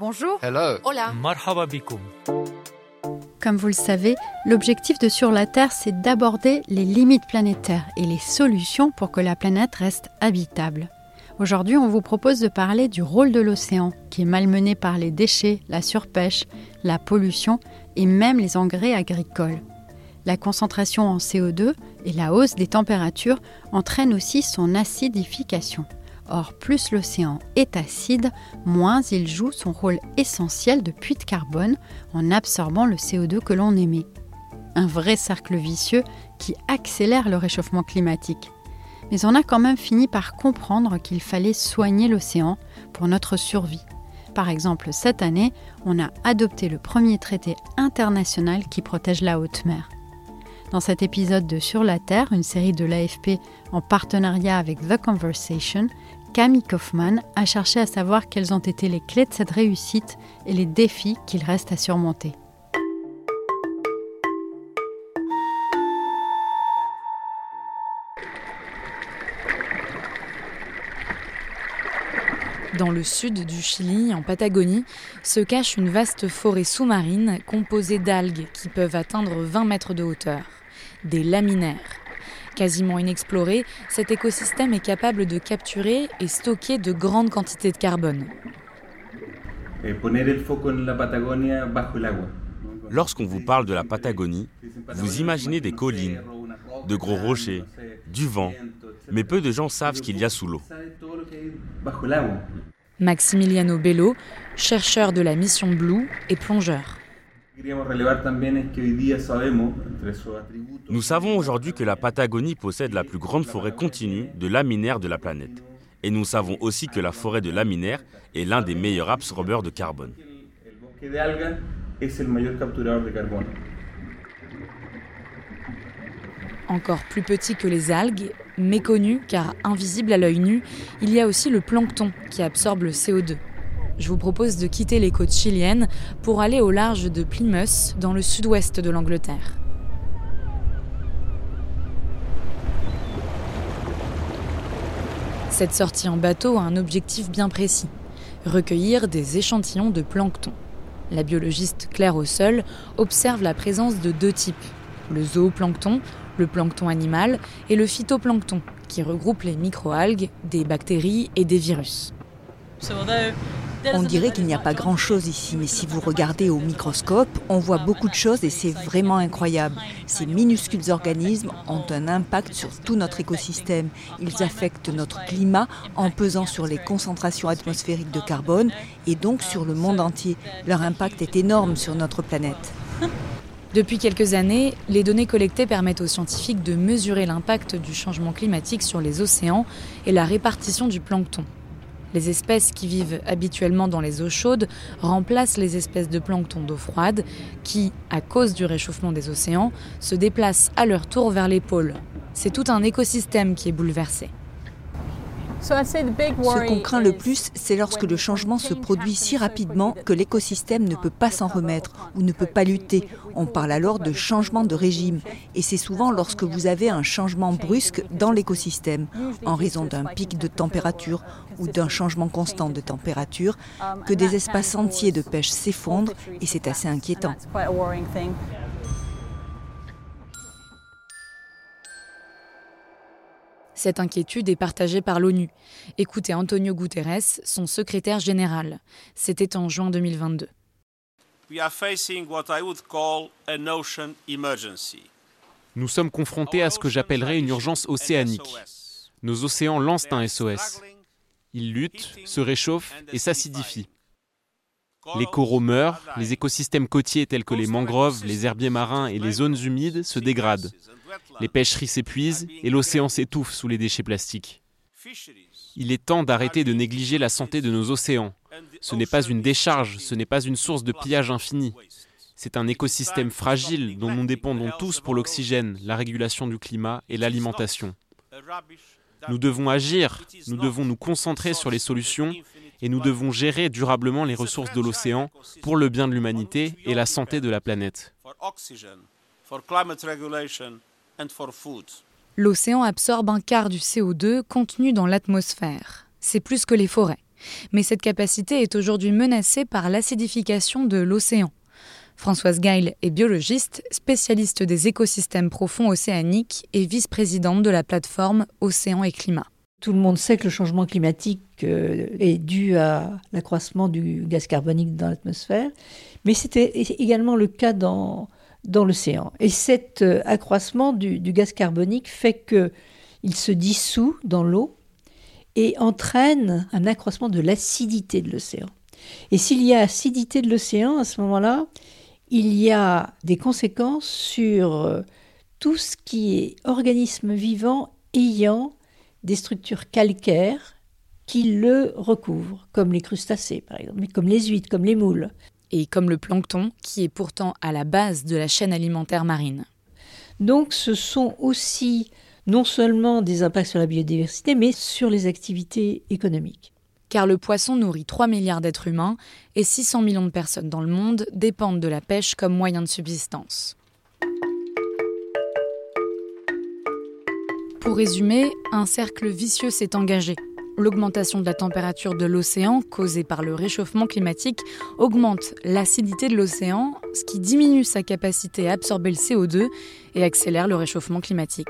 Bonjour. Hello. Hola. Marhaba. Comme vous le savez, l'objectif de Sur la Terre, c'est d'aborder les limites planétaires et les solutions pour que la planète reste habitable. Aujourd'hui, on vous propose de parler du rôle de l'océan, qui est malmené par les déchets, la surpêche, la pollution et même les engrais agricoles. La concentration en CO2 et la hausse des températures entraînent aussi son acidification. Or, plus l'océan est acide, moins il joue son rôle essentiel de puits de carbone en absorbant le CO2 que l'on émet. Un vrai cercle vicieux qui accélère le réchauffement climatique. Mais on a quand même fini par comprendre qu'il fallait soigner l'océan pour notre survie. Par exemple, cette année, on a adopté le premier traité international qui protège la haute mer. Dans cet épisode de Sur la Terre, une série de l'AFP en partenariat avec The Conversation, Camille Kaufman a cherché à savoir quelles ont été les clés de cette réussite et les défis qu'il reste à surmonter. Dans le sud du Chili, en Patagonie, se cache une vaste forêt sous-marine composée d'algues qui peuvent atteindre 20 mètres de hauteur, des laminaires. Quasiment inexploré, cet écosystème est capable de capturer et stocker de grandes quantités de carbone. Lorsqu'on vous parle de la Patagonie, vous imaginez des collines, de gros rochers, du vent, mais peu de gens savent ce qu'il y a sous l'eau. Maximiliano Bello, chercheur de la mission Blue et plongeur. Nous savons aujourd'hui que la Patagonie possède la plus grande forêt continue de laminaires de la planète. Et nous savons aussi que la forêt de laminaires est l'un des meilleurs absorbeurs de carbone. Encore plus petit que les algues, méconnu car invisible à l'œil nu, il y a aussi le plancton qui absorbe le CO2. Je vous propose de quitter les côtes chiliennes pour aller au large de Plymouth, dans le sud-ouest de l'Angleterre. Cette sortie en bateau a un objectif bien précis recueillir des échantillons de plancton. La biologiste Claire Ossel observe la présence de deux types le zooplancton, le plancton animal, et le phytoplancton, qui regroupe les microalgues, des bactéries et des virus. On dirait qu'il n'y a pas grand-chose ici, mais si vous regardez au microscope, on voit beaucoup de choses et c'est vraiment incroyable. Ces minuscules organismes ont un impact sur tout notre écosystème. Ils affectent notre climat en pesant sur les concentrations atmosphériques de carbone et donc sur le monde entier. Leur impact est énorme sur notre planète. Depuis quelques années, les données collectées permettent aux scientifiques de mesurer l'impact du changement climatique sur les océans et la répartition du plancton. Les espèces qui vivent habituellement dans les eaux chaudes remplacent les espèces de plancton d'eau froide qui, à cause du réchauffement des océans, se déplacent à leur tour vers les pôles. C'est tout un écosystème qui est bouleversé. Ce qu'on craint le plus, c'est lorsque le changement se produit si rapidement que l'écosystème ne peut pas s'en remettre ou ne peut pas lutter. On parle alors de changement de régime. Et c'est souvent lorsque vous avez un changement brusque dans l'écosystème, en raison d'un pic de température ou d'un changement constant de température, que des espaces entiers de pêche s'effondrent et c'est assez inquiétant. Cette inquiétude est partagée par l'ONU. Écoutez Antonio Guterres, son secrétaire général. C'était en juin 2022. Nous sommes confrontés à ce que j'appellerais une urgence océanique. Nos océans lancent un SOS. Ils luttent, se réchauffent et s'acidifient. Les coraux meurent, les écosystèmes côtiers tels que les mangroves, les herbiers marins et les zones humides se dégradent. Les pêcheries s'épuisent et l'océan s'étouffe sous les déchets plastiques. Il est temps d'arrêter de négliger la santé de nos océans. Ce n'est pas une décharge, ce n'est pas une source de pillage infini. C'est un écosystème fragile dont nous dépendons tous pour l'oxygène, la régulation du climat et l'alimentation. Nous devons agir, nous devons nous concentrer sur les solutions et nous devons gérer durablement les ressources de l'océan pour le bien de l'humanité et la santé de la planète. L'océan absorbe un quart du CO2 contenu dans l'atmosphère. C'est plus que les forêts. Mais cette capacité est aujourd'hui menacée par l'acidification de l'océan. Françoise Gail est biologiste, spécialiste des écosystèmes profonds océaniques et vice-présidente de la plateforme Océan et Climat. Tout le monde sait que le changement climatique euh, est dû à l'accroissement du gaz carbonique dans l'atmosphère, mais c'était également le cas dans, dans l'océan. Et cet euh, accroissement du, du, gaz carbonique fait qu'il se dissout dans l'eau et entraîne un accroissement de l'acidité de l'océan. Et s'il y a acidité de l'océan, à ce moment-là, il y a des conséquences sur euh, tout ce qui est organisme vivant ayant des structures calcaires qui le recouvrent, comme les crustacés par exemple, mais comme les huîtres, comme les moules. Et comme le plancton, qui est pourtant à la base de la chaîne alimentaire marine. Donc ce sont aussi non seulement des impacts sur la biodiversité, mais sur les activités économiques. Car le poisson nourrit 3 milliards d'êtres humains et 600 millions de personnes dans le monde dépendent de la pêche comme moyen de subsistance. Pour résumer, un cercle vicieux s'est engagé. L'augmentation de la température de l'océan, causée par le réchauffement climatique, augmente l'acidité de l'océan, ce qui diminue sa capacité à absorber le CO2 et accélère le réchauffement climatique.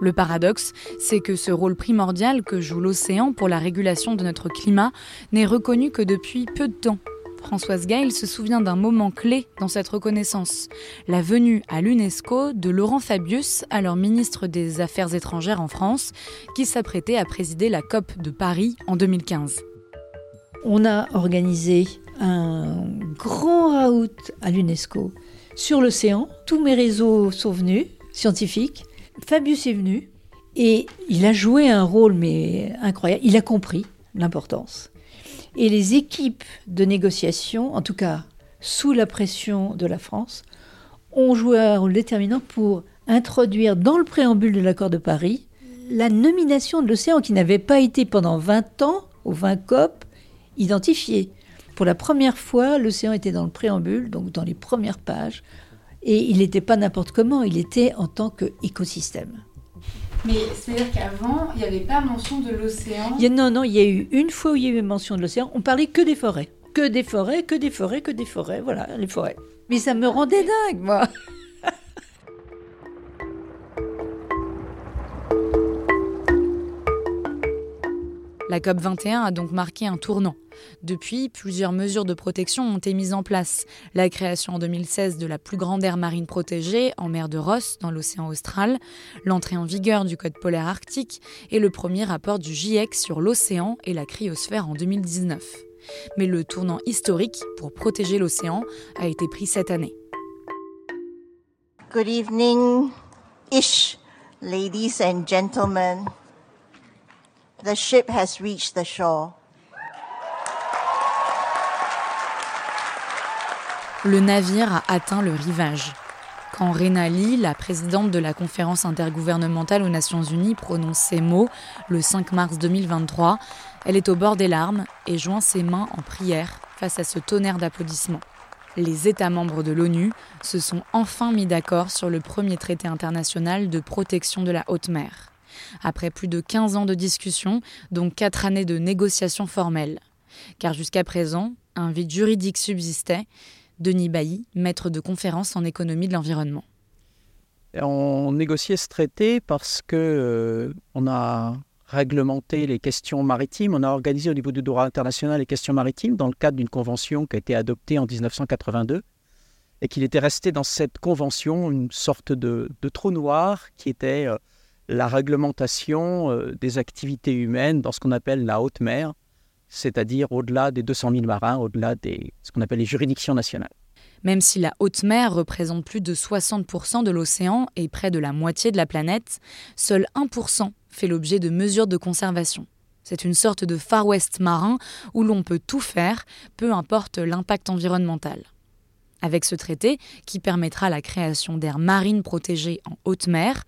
Le paradoxe, c'est que ce rôle primordial que joue l'océan pour la régulation de notre climat n'est reconnu que depuis peu de temps. Françoise Gail se souvient d'un moment clé dans cette reconnaissance, la venue à l'UNESCO de Laurent Fabius, alors ministre des Affaires étrangères en France, qui s'apprêtait à présider la COP de Paris en 2015. On a organisé un grand raout à l'UNESCO sur l'océan. Tous mes réseaux sont venus, scientifiques. Fabius est venu et il a joué un rôle mais incroyable. Il a compris l'importance. Et les équipes de négociation, en tout cas sous la pression de la France, ont joué un rôle déterminant pour introduire dans le préambule de l'accord de Paris la nomination de l'océan qui n'avait pas été pendant 20 ans, aux 20 COP, identifiée. Pour la première fois, l'océan était dans le préambule, donc dans les premières pages, et il n'était pas n'importe comment, il était en tant qu'écosystème. Mais c'est-à-dire qu'avant, il n'y avait pas mention de l'océan Non, non, il y a eu une fois où il y a eu mention de l'océan, on parlait que des forêts. Que des forêts, que des forêts, que des forêts, voilà, les forêts. Mais ça me rendait dingue, moi La COP21 a donc marqué un tournant. Depuis, plusieurs mesures de protection ont été mises en place. La création en 2016 de la plus grande aire marine protégée en mer de Ross, dans l'océan austral, l'entrée en vigueur du Code polaire arctique et le premier rapport du GIEC sur l'océan et la cryosphère en 2019. Mais le tournant historique pour protéger l'océan a été pris cette année. Good evening, ish, ladies and gentlemen. The ship has reached the shore. Le navire a atteint le rivage. Quand Rena Lee, la présidente de la conférence intergouvernementale aux Nations Unies, prononce ces mots le 5 mars 2023, elle est au bord des larmes et joint ses mains en prière face à ce tonnerre d'applaudissements. Les États membres de l'ONU se sont enfin mis d'accord sur le premier traité international de protection de la haute mer après plus de 15 ans de discussions, dont 4 années de négociations formelles. Car jusqu'à présent, un vide juridique subsistait. Denis Bailly, maître de conférence en économie de l'environnement. On négociait ce traité parce que euh, on a réglementé les questions maritimes, on a organisé au niveau du droit international les questions maritimes dans le cadre d'une convention qui a été adoptée en 1982 et qu'il était resté dans cette convention une sorte de, trou noir qui était euh, la réglementation euh, des activités humaines dans ce qu'on appelle la haute mer, c'est-à-dire au-delà des 200 000 marins, au-delà de ce qu'on appelle les juridictions nationales. Même si la haute mer représente plus de 60% de l'océan et près de la moitié de la planète, seul 1% fait l'objet de mesures de conservation. C'est une sorte de Far West marin où l'on peut tout faire, peu importe l'impact environnemental. Avec ce traité, qui permettra la création d'aires marines protégées en haute mer,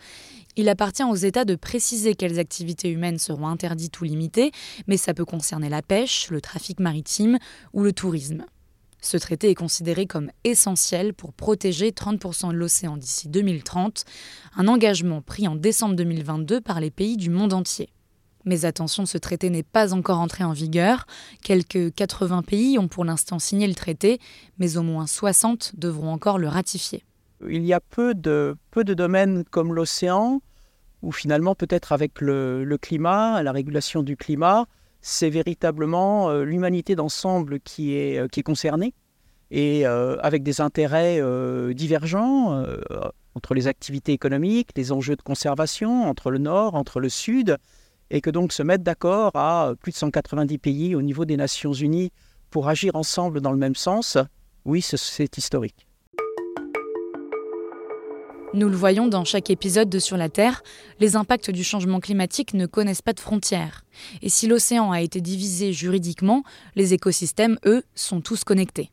il appartient aux États de préciser quelles activités humaines seront interdites ou limitées, mais ça peut concerner la pêche, le trafic maritime ou le tourisme. Ce traité est considéré comme essentiel pour protéger 30% de l'océan d'ici 2030, un engagement pris en décembre 2022 par les pays du monde entier. Mais attention, ce traité n'est pas encore entré en vigueur. Quelques 80 pays ont pour l'instant signé le traité, mais au moins 60 devront encore le ratifier. Il y a peu de, peu de domaines comme l'océan où finalement peut-être avec le, climat, la régulation du climat, c'est véritablement euh, l'humanité d'ensemble qui est, euh, qui est concernée et euh, avec des intérêts divergents entre les activités économiques, les enjeux de conservation, entre le nord, entre le sud, et que donc se mettre d'accord à plus de 190 pays au niveau des Nations Unies pour agir ensemble dans le même sens, oui, c'est historique. Nous le voyons dans chaque épisode de Sur la Terre, les impacts du changement climatique ne connaissent pas de frontières. Et si l'océan a été divisé juridiquement, les écosystèmes, eux, sont tous connectés.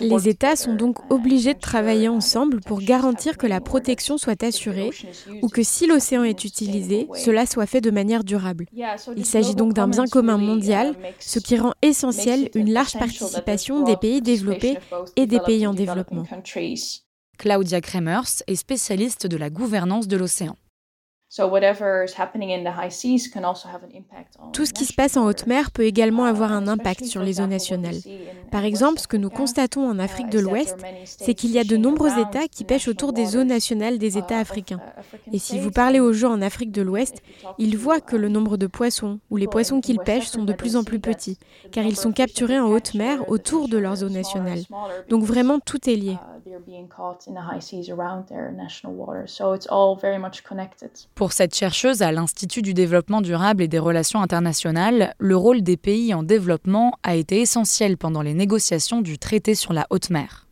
Les États sont donc obligés de travailler ensemble pour garantir que la protection soit assurée ou que si l'océan est utilisé, cela soit fait de manière durable. Il s'agit donc d'un bien commun mondial, ce qui rend essentiel une large participation des pays développés et des pays en développement. Claudia Kremers est spécialiste de la gouvernance de l'océan. Tout ce qui se passe en haute mer peut également avoir un impact sur les eaux nationales. Par exemple, ce que nous constatons en Afrique de l'Ouest, c'est qu'il y a de nombreux États qui pêchent autour des eaux nationales des États africains. Et si vous parlez aux gens en Afrique de l'Ouest, ils voient que le nombre de poissons ou les poissons qu'ils pêchent sont de plus en plus petits, car ils sont capturés en haute mer autour de leurs eaux nationales. Donc vraiment, tout est lié. Pour cette chercheuse à l'Institut du développement durable et des relations internationales, le rôle des pays en développement a été essentiel pendant les négociations du traité sur la haute mer.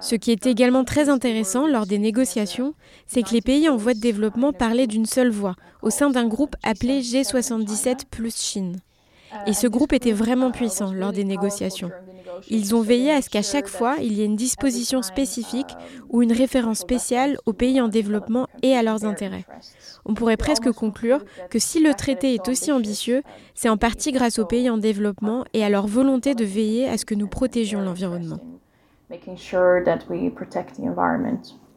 Ce qui est également très intéressant lors des négociations, c'est que les pays en voie de développement parlaient d'une seule voix au sein d'un groupe appelé G77 plus Chine. Et ce groupe était vraiment puissant lors des négociations. Ils ont veillé à ce qu'à chaque fois, il y ait une disposition spécifique ou une référence spéciale aux pays en développement et à leurs intérêts. On pourrait presque conclure que si le traité est aussi ambitieux, c'est en partie grâce aux pays en développement et à leur volonté de veiller à ce que nous protégions l'environnement.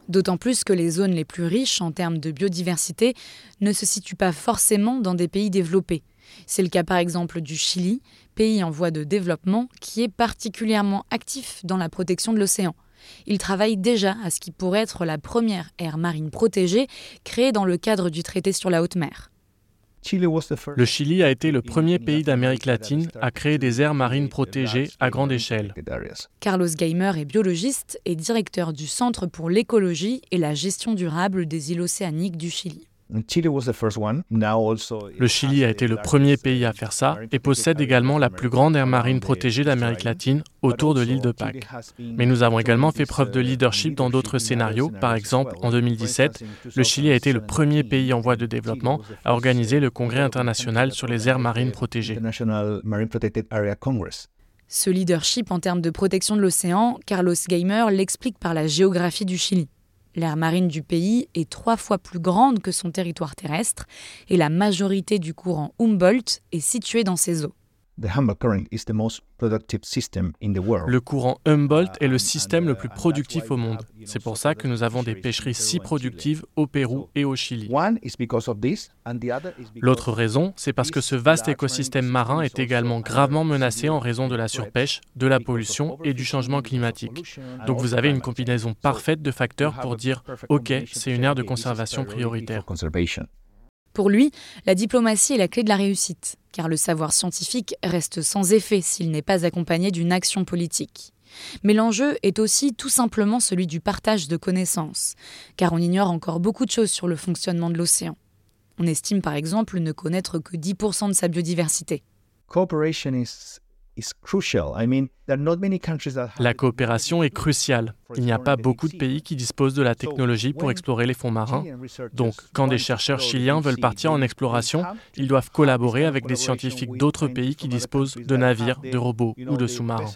D'autant plus que les zones les plus riches en termes de biodiversité ne se situent pas forcément dans des pays développés. C'est le cas par exemple du Chili, pays en voie de développement qui est particulièrement actif dans la protection de l'océan. Il travaille déjà à ce qui pourrait être la première aire marine protégée créée dans le cadre du traité sur la haute mer. Le Chili a été le premier pays d'Amérique latine à créer des aires marines protégées à grande échelle. Carlos Geimer est biologiste et directeur du Centre pour l'écologie et la gestion durable des îles océaniques du Chili. Le Chili a été le premier pays à faire ça et possède également la plus grande aire marine protégée d'Amérique latine autour de l'île de Pâques. Mais nous avons également fait preuve de leadership dans d'autres scénarios. Par exemple, en 2017, le Chili a été le premier pays en voie de développement à organiser le Congrès international sur les aires marines protégées. Ce leadership en termes de protection de l'océan, Carlos Gamer l'explique par la géographie du Chili. L'aire marine du pays est trois fois plus grande que son territoire terrestre et la majorité du courant Humboldt est située dans ces eaux. Le courant Humboldt est le système le plus productif au monde. C'est pour ça que nous avons des pêcheries si productives au Pérou et au Chili. L'autre raison, c'est parce que ce vaste écosystème marin est également gravement menacé en raison de la surpêche, de la pollution et du changement climatique. Donc vous avez une combinaison parfaite de facteurs pour dire OK, c'est une aire de conservation prioritaire. Pour lui, la diplomatie est la clé de la réussite, car le savoir scientifique reste sans effet s'il n'est pas accompagné d'une action politique. Mais l'enjeu est aussi tout simplement celui du partage de connaissances, car on ignore encore beaucoup de choses sur le fonctionnement de l'océan. On estime par exemple ne connaître que 10% de sa biodiversité. La coopération est cruciale. Il n'y a pas beaucoup de pays qui disposent de la technologie pour explorer les fonds marins. Donc, quand des chercheurs chiliens veulent partir en exploration, ils doivent collaborer avec des scientifiques d'autres pays qui disposent de navires, de robots ou de sous-marins.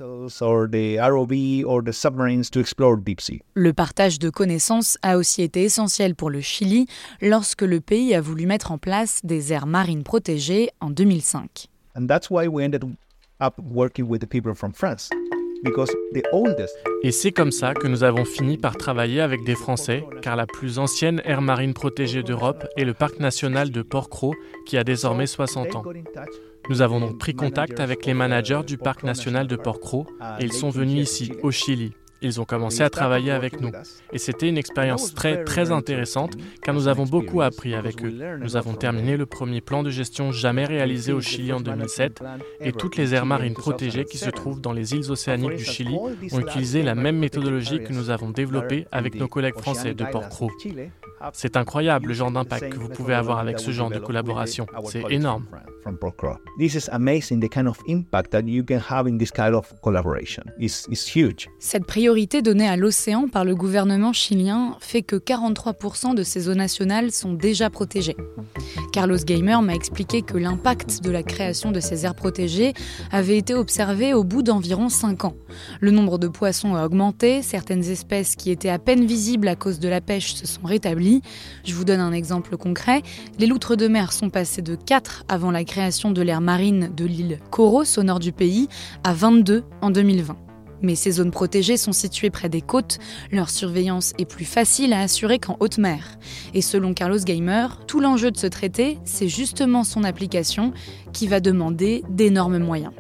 Le partage de connaissances a aussi été essentiel pour le Chili lorsque le pays a voulu mettre en place des aires marines protégées en 2005. Et c'est comme ça que nous avons fini par travailler avec des Français, car la plus ancienne aire marine protégée d'Europe est le parc national de Port-Cros, qui a désormais 60 ans. Nous avons donc pris contact avec les managers du parc national de Port-Cros et ils sont venus ici, au Chili, ils ont commencé à travailler avec nous. Et c'était une expérience très très intéressante car nous avons beaucoup appris avec eux. Nous avons terminé le premier plan de gestion jamais réalisé au Chili en 2007 et toutes les aires marines protégées qui se trouvent dans les îles océaniques du Chili ont utilisé la même méthodologie que nous avons développée avec nos collègues français de Port-Cros. C'est incroyable le genre d'impact que vous pouvez avoir avec ce genre de collaboration. C'est énorme. Cette priorité donnée à l'océan par le gouvernement chilien fait que 43% de ces eaux nationales sont déjà protégées. Carlos Gamer m'a expliqué que l'impact de la création de ces aires protégées avait été observé au bout d'environ 5 ans. Le nombre de poissons a augmenté, certaines espèces qui étaient à peine visibles à cause de la pêche se sont rétablies je vous donne un exemple concret. Les loutres de mer sont passées de 4 avant la création de l'aire marine de l'île Coros au nord du pays à 22 en 2020. Mais ces zones protégées sont situées près des côtes, leur surveillance est plus facile à assurer qu'en haute mer. Et selon Carlos Gamer, tout l'enjeu de ce traité, c'est justement son application qui va demander d'énormes moyens.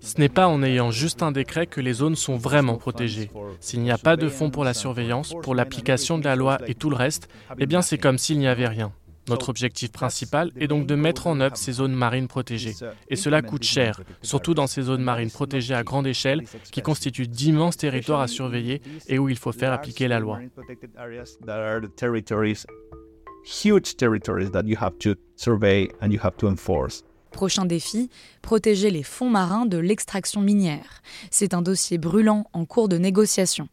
Ce n'est pas en ayant juste un décret que les zones sont vraiment protégées. S'il n'y a pas de fonds pour la surveillance, pour l'application de la loi et tout le reste, eh bien c'est comme s'il n'y avait rien. Notre objectif principal est donc de mettre en œuvre ces zones marines protégées. Et cela coûte cher, surtout dans ces zones marines protégées à grande échelle qui constituent d'immenses territoires à surveiller et où il faut faire appliquer la loi. Prochain défi, protéger les fonds marins de l'extraction minière. C'est un dossier brûlant en cours de négociation.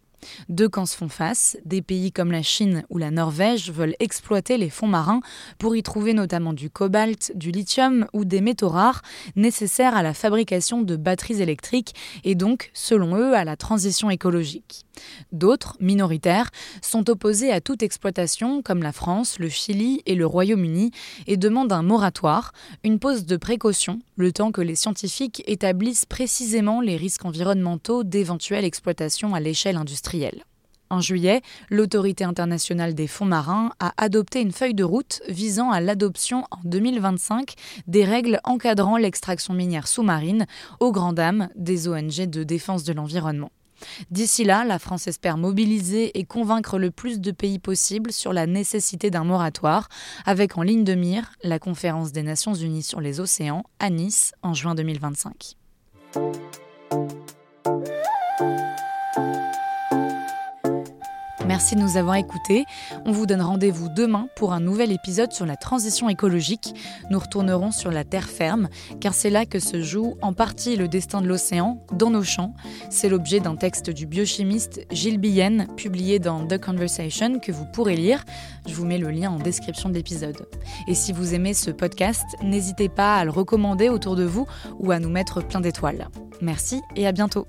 Deux camps se font face. Des pays comme la Chine ou la Norvège veulent exploiter les fonds marins pour y trouver notamment du cobalt, du lithium ou des métaux rares nécessaires à la fabrication de batteries électriques et donc, selon eux, à la transition écologique. D'autres, minoritaires, sont opposés à toute exploitation, comme la France, le Chili et le Royaume-Uni, et demandent un moratoire, une pause de précaution, le temps que les scientifiques établissent précisément les risques environnementaux d'éventuelle exploitation à l'échelle En juillet, l'Autorité internationale des fonds marins a adopté une feuille de route visant à l'adoption en 2025 des règles encadrant l'extraction minière sous-marine aux grandes dames des ONG de défense de l'environnement. D'ici là, la France espère mobiliser et convaincre le plus de pays possible sur la nécessité d'un moratoire, avec en ligne de mire la conférence des Nations Unies sur les océans à Nice en juin 2025. Merci de nous avoir écoutés. On vous donne rendez-vous demain pour un nouvel épisode sur la transition écologique. Nous retournerons sur la terre ferme, car c'est là que se joue en partie le destin de l'océan, dans nos champs. C'est l'objet d'un texte du biochimiste Gilles Bienne, publié dans The Conversation, que vous pourrez lire. Je vous mets le lien en description de l'épisode. Et si vous aimez ce podcast, n'hésitez pas à le recommander autour de vous ou à nous mettre plein d'étoiles. Merci et à bientôt.